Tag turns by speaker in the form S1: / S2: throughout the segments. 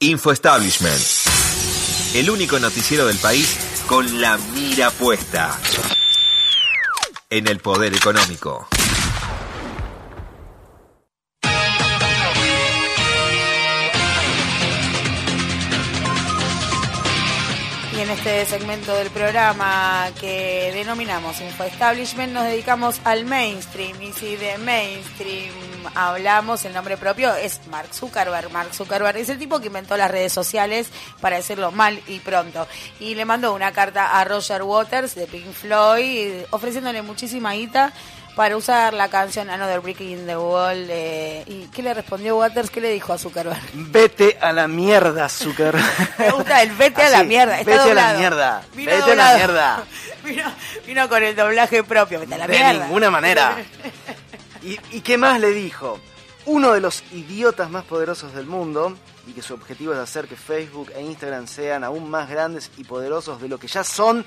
S1: Info Establishment. El único noticiero del país con la mira puesta en el poder económico.
S2: Y en este segmento del programa que denominamos Info Establishment nos dedicamos al mainstream. Y si de mainstream hablamos, el nombre propio es Mark Zuckerberg. Mark Zuckerberg es el tipo que inventó las redes sociales, para decirlo mal y pronto. Y le mandó una carta a Roger Waters de Pink Floyd ofreciéndole muchísima guita para usar la canción Another Brick in the Wall. eh, ¿Y qué le respondió Waters? ¿Qué le dijo a Zuckerberg?
S3: Vete a la mierda, Zucker.
S2: Me gusta el vete a la
S3: Así,
S2: mierda. Está
S3: vete a la mierda,
S2: Vino
S3: vete a la mierda.
S2: Vino, vino con el doblaje propio. Vete a la
S3: de
S2: mierda.
S3: ninguna manera. ¿Y, ¿Y qué más le dijo? Uno de los idiotas más poderosos del mundo y que su objetivo es hacer que Facebook e Instagram sean aún más grandes y poderosos de lo que ya son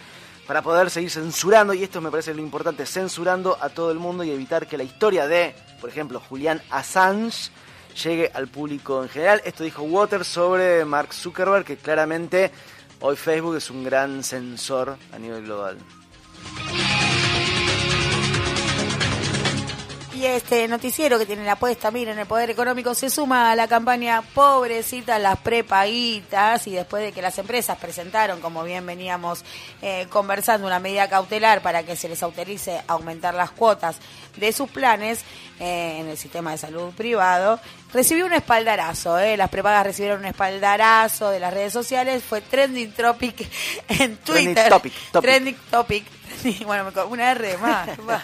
S3: para poder seguir censurando, y esto me parece lo importante, censurando a todo el mundo y evitar que la historia de, por ejemplo, Julián Assange llegue al público en general. Esto dijo Waters sobre Mark Zuckerberg, que claramente hoy Facebook es un gran censor a nivel global.
S2: Este noticiero que tiene la apuesta, miren, el poder económico se suma a la campaña Pobrecitas las prepaguitas y después de que las empresas presentaron, como bien veníamos eh, conversando, una medida cautelar para que se les autorice aumentar las cuotas de sus planes eh, en el sistema de salud privado, recibió un espaldarazo. Eh. Las prepagas recibieron un espaldarazo de las redes sociales, fue trending topic en
S3: Trending
S2: Twitter.
S3: topic, topic.
S2: Trending topic. Bueno, me co- una R más. más.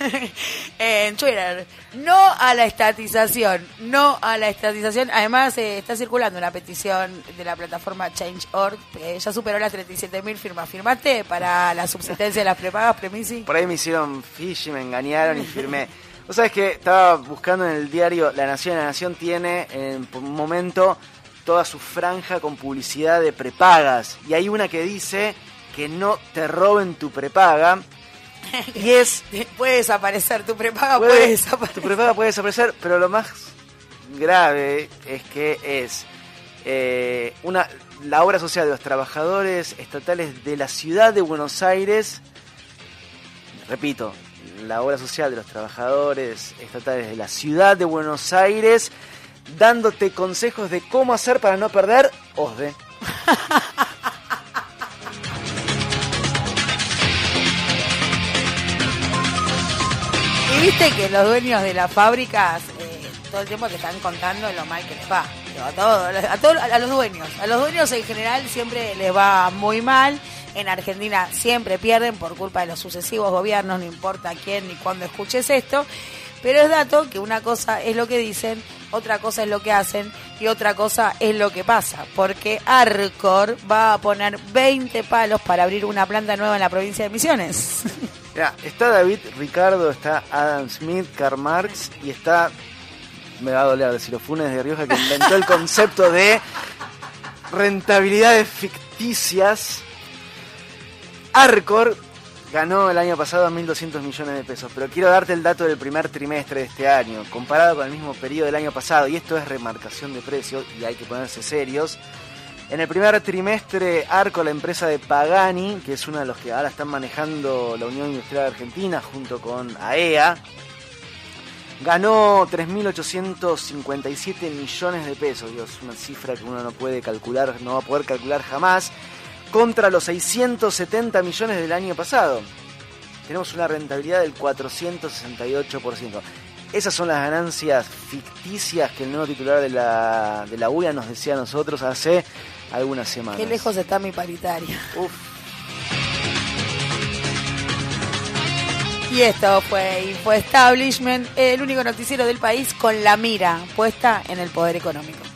S2: en Twitter. No a la estatización. No a la estatización. Además, eh, está circulando una petición de la plataforma Change.org. eh, ya superó las 37.000 firmas. ¿Firmaste para la subsistencia de las prepagas, Premisi?
S3: Por ahí me hicieron fish me engañaron y firmé. Vos sabés que estaba buscando en el diario La Nación. La Nación tiene en un momento toda su franja con publicidad de prepagas. Y hay una que dice que no te roben tu prepaga. Y es.
S2: Puede desaparecer tu prepaga,
S3: puede-
S2: puede, desaparecer.
S3: tu prepaga puede desaparecer, pero lo más grave es que es eh, una la obra social de los trabajadores estatales de la ciudad de Buenos Aires. Repito, la obra social de los trabajadores estatales de la ciudad de Buenos Aires, dándote consejos de cómo hacer para no perder OSDE.
S2: viste que los dueños de las fábricas eh, todo el tiempo te están contando lo mal que les va. A, todos, a, todos- a los dueños. A los dueños en general siempre les va muy mal. En Argentina siempre pierden por culpa de los sucesivos gobiernos, no importa quién ni cuándo escuches esto. Pero es dato que una cosa es lo que dicen, otra cosa es lo que hacen y otra cosa es lo que pasa. Porque Arcor va a poner 20 palos para abrir una planta nueva en la provincia de Misiones.
S3: Mirá, está David Ricardo, está Adam Smith, Karl Marx y está, me va a doler decirlo, Funes de Rioja que inventó el concepto de rentabilidades ficticias. Arcor ganó el año pasado 1.200 millones de pesos, pero quiero darte el dato del primer trimestre de este año, comparado con el mismo periodo del año pasado, y esto es remarcación de precios y hay que ponerse serios. En el primer trimestre, Arco, la empresa de Pagani, que es uno de los que ahora están manejando la Unión Industrial Argentina junto con AEA, ganó 3.857 millones de pesos. Dios, una cifra que uno no puede calcular, no va a poder calcular jamás, contra los 670 millones del año pasado. Tenemos una rentabilidad del 468%. Esas son las ganancias ficticias que el nuevo titular de la, de la UIA nos decía a nosotros hace algunas semanas.
S2: Qué lejos está mi paritaria.
S3: Uf.
S2: Y esto fue Info Establishment, el único noticiero del país con la mira puesta en el poder económico.